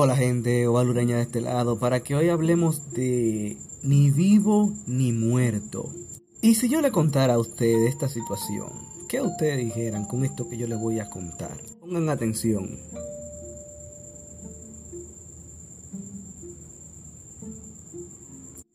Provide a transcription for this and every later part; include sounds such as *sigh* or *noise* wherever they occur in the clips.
Hola gente, Ovalureña de este lado, para que hoy hablemos de ni vivo ni muerto. Y si yo le contara a ustedes esta situación, ¿qué ustedes dijeran con esto que yo les voy a contar? Pongan atención.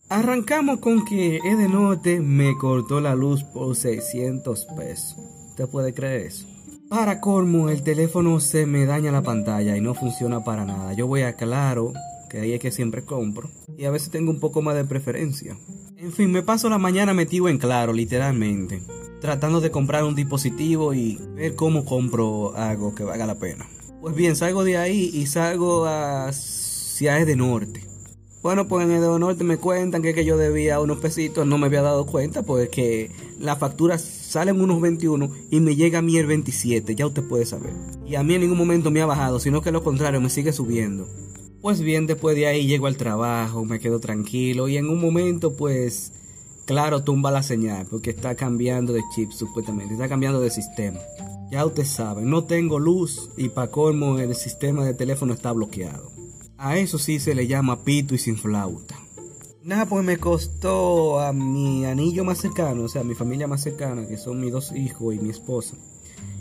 Arrancamos con que Edenorte me cortó la luz por 600 pesos. ¿Usted puede creer eso? Para colmo, el teléfono se me daña la pantalla y no funciona para nada. Yo voy a Claro, que ahí es que siempre compro, y a veces tengo un poco más de preferencia. En fin, me paso la mañana metido en Claro, literalmente, tratando de comprar un dispositivo y ver cómo compro algo que valga la pena. Pues bien, salgo de ahí y salgo hacia de norte. Bueno, pues en el Norte me cuentan que, que yo debía unos pesitos, no me había dado cuenta, pues que la factura salen unos 21 y me llega a mí el 27, ya usted puede saber. Y a mí en ningún momento me ha bajado, sino que lo contrario, me sigue subiendo. Pues bien, después de ahí llego al trabajo, me quedo tranquilo y en un momento pues, claro, tumba la señal porque está cambiando de chip supuestamente, está cambiando de sistema. Ya usted sabe, no tengo luz y para colmo el sistema de teléfono está bloqueado. A eso sí se le llama pito y sin flauta. Nada, pues me costó a mi anillo más cercano, o sea, a mi familia más cercana, que son mis dos hijos y mi esposa,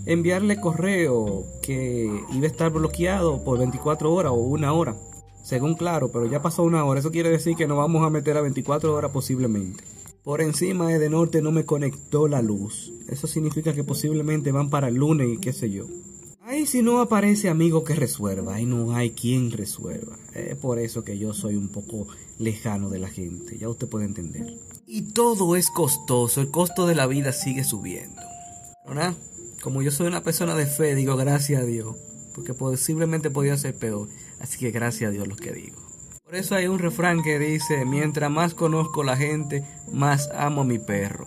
enviarle correo que iba a estar bloqueado por 24 horas o una hora. Según claro, pero ya pasó una hora. Eso quiere decir que nos vamos a meter a 24 horas posiblemente. Por encima de norte no me conectó la luz. Eso significa que posiblemente van para el lunes y qué sé yo. Ahí si no aparece amigo que resuelva, ahí no hay quien resuelva. Es por eso que yo soy un poco lejano de la gente, ya usted puede entender. Y todo es costoso, el costo de la vida sigue subiendo. ¿No? Como yo soy una persona de fe, digo gracias a Dios, porque posiblemente podía ser peor, así que gracias a Dios lo que digo. Por eso hay un refrán que dice, mientras más conozco la gente, más amo a mi perro.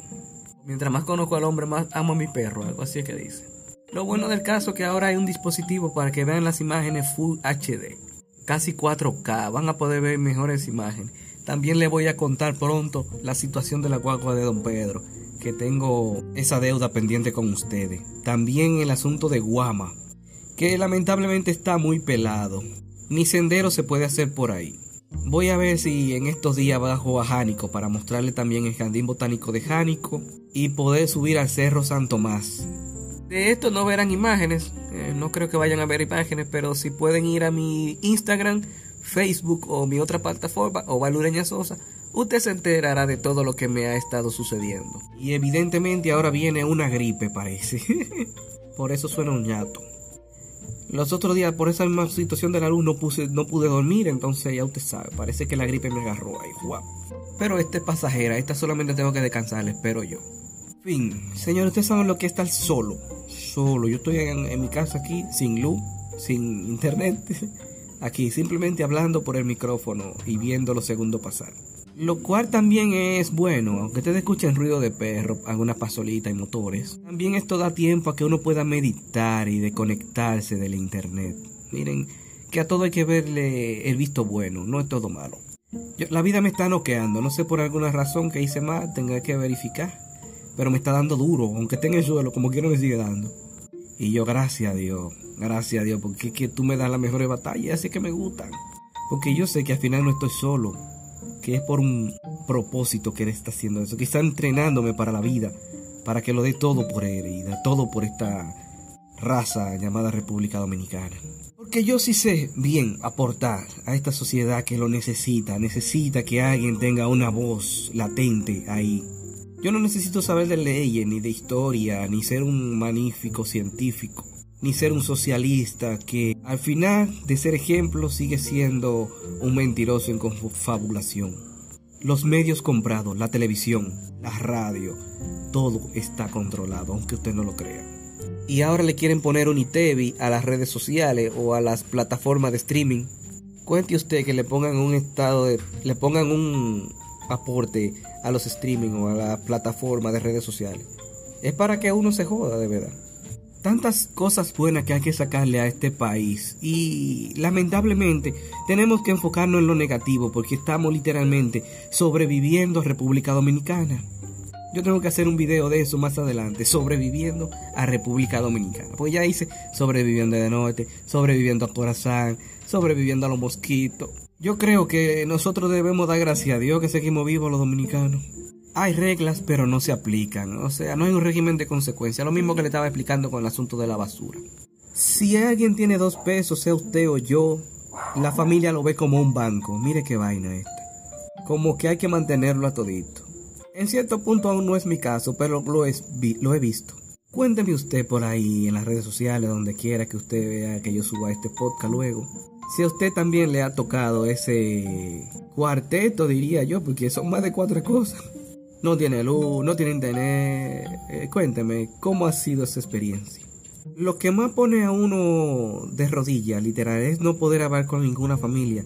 Mientras más conozco al hombre, más amo a mi perro, algo así es que dice. Lo bueno del caso es que ahora hay un dispositivo para que vean las imágenes Full HD. Casi 4K, van a poder ver mejores imágenes. También les voy a contar pronto la situación de la guagua de Don Pedro, que tengo esa deuda pendiente con ustedes. También el asunto de Guama, que lamentablemente está muy pelado. Ni sendero se puede hacer por ahí. Voy a ver si en estos días bajo a Jánico para mostrarle también el jardín botánico de Jánico y poder subir al Cerro San Tomás. De esto no verán imágenes, eh, no creo que vayan a ver imágenes, pero si pueden ir a mi Instagram, Facebook o mi otra plataforma, o Valureña Sosa, usted se enterará de todo lo que me ha estado sucediendo. Y evidentemente ahora viene una gripe, parece. *laughs* por eso suena un ñato. Los otros días, por esa misma situación de la luz, no, puse, no pude dormir, entonces ya usted sabe, parece que la gripe me agarró ahí, guau. Pero esta es pasajera, esta solamente tengo que descansar, espero yo. Fin, señores, ustedes saben lo que es estar solo. Solo. Yo estoy en, mi casa aquí, sin luz, sin internet. *laughs* Aquí, simplemente hablando por el micrófono y viendo los segundos pasar. Lo cual también es bueno, aunque ustedes escuchen ruido de perro, algunas pasolitas y motores. También esto da tiempo a que uno pueda meditar y desconectarse del internet. Miren, que a todo hay que verle el visto bueno, no es todo malo. la vida me está noqueando, no sé por alguna razón que hice mal, tenga que verificar pero me está dando duro, aunque esté en el suelo, como quiero me sigue dando. Y yo, gracias a Dios, gracias a Dios, porque que tú me das las mejores batallas, así que me gustan. Porque yo sé que al final no estoy solo, que es por un propósito que Él está haciendo eso, que está entrenándome para la vida, para que lo dé todo por Él y da todo por esta raza llamada República Dominicana. Porque yo sí sé bien aportar a esta sociedad que lo necesita, necesita que alguien tenga una voz latente ahí yo no necesito saber de leyes, ni de historia, ni ser un magnífico científico, ni ser un socialista que al final de ser ejemplo sigue siendo un mentiroso en confabulación. Los medios comprados, la televisión, la radio, todo está controlado, aunque usted no lo crea. Y ahora le quieren poner un ITEVI a las redes sociales o a las plataformas de streaming. Cuente usted que le pongan un estado de. le pongan un aporte a los streaming o a la plataforma de redes sociales. Es para que uno se joda de verdad. Tantas cosas buenas que hay que sacarle a este país y lamentablemente tenemos que enfocarnos en lo negativo porque estamos literalmente sobreviviendo a República Dominicana. Yo tengo que hacer un video de eso más adelante, sobreviviendo a República Dominicana. Pues ya hice sobreviviendo de norte, sobreviviendo a Corazán, sobreviviendo a los mosquitos. Yo creo que nosotros debemos dar gracias a Dios que seguimos vivos los dominicanos. Hay reglas, pero no se aplican. O sea, no hay un régimen de consecuencia. Lo mismo que le estaba explicando con el asunto de la basura. Si alguien tiene dos pesos, sea usted o yo, la familia lo ve como un banco. Mire qué vaina esta. Como que hay que mantenerlo a todito. En cierto punto aún no es mi caso, pero lo, lo he visto. Cuénteme usted por ahí en las redes sociales, donde quiera que usted vea que yo suba este podcast luego. Si a usted también le ha tocado ese cuarteto, diría yo, porque son más de cuatro cosas no tiene luz, no tiene internet. Eh, cuénteme, ¿cómo ha sido esa experiencia? Lo que más pone a uno de rodillas, literal, es no poder hablar con ninguna familia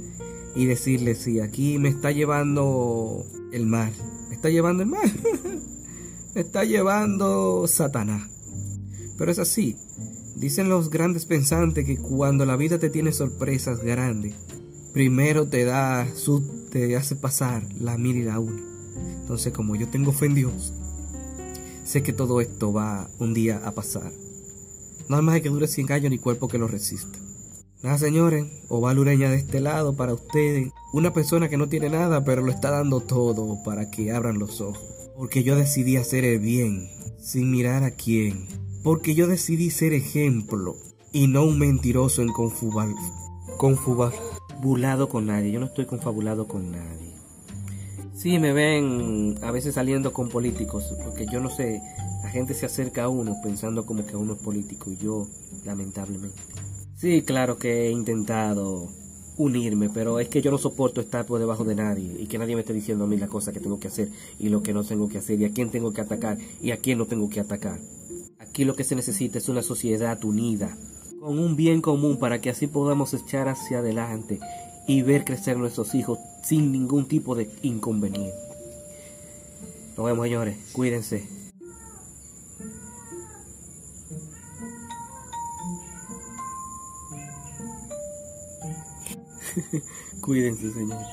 y decirle, sí, aquí me está llevando el mal. Me está llevando el mal. *laughs* me está llevando Satanás. Pero es así. Dicen los grandes pensantes que cuando la vida te tiene sorpresas grandes, primero te da, te hace pasar la mil y la una. Entonces, como yo tengo fe en Dios, sé que todo esto va un día a pasar. Nada más hay que dure 100 años ni cuerpo que lo resista. Nada, señores, Oval Ureña de este lado para ustedes. Una persona que no tiene nada, pero lo está dando todo para que abran los ojos. Porque yo decidí hacer el bien, sin mirar a quién. Porque yo decidí ser ejemplo y no un mentiroso en confubal. Confabulado con nadie. Yo no estoy confabulado con nadie. Sí, me ven a veces saliendo con políticos, porque yo no sé, la gente se acerca a uno pensando como que uno es político y yo, lamentablemente. Sí, claro que he intentado unirme, pero es que yo no soporto estar por debajo de nadie y que nadie me esté diciendo a mí las cosas que tengo que hacer y lo que no tengo que hacer y a quién tengo que atacar y a quién no tengo que atacar. Aquí lo que se necesita es una sociedad unida, con un bien común para que así podamos echar hacia adelante y ver crecer nuestros hijos sin ningún tipo de inconveniente. Nos vemos, señores. Cuídense. *laughs* Cuídense, señores.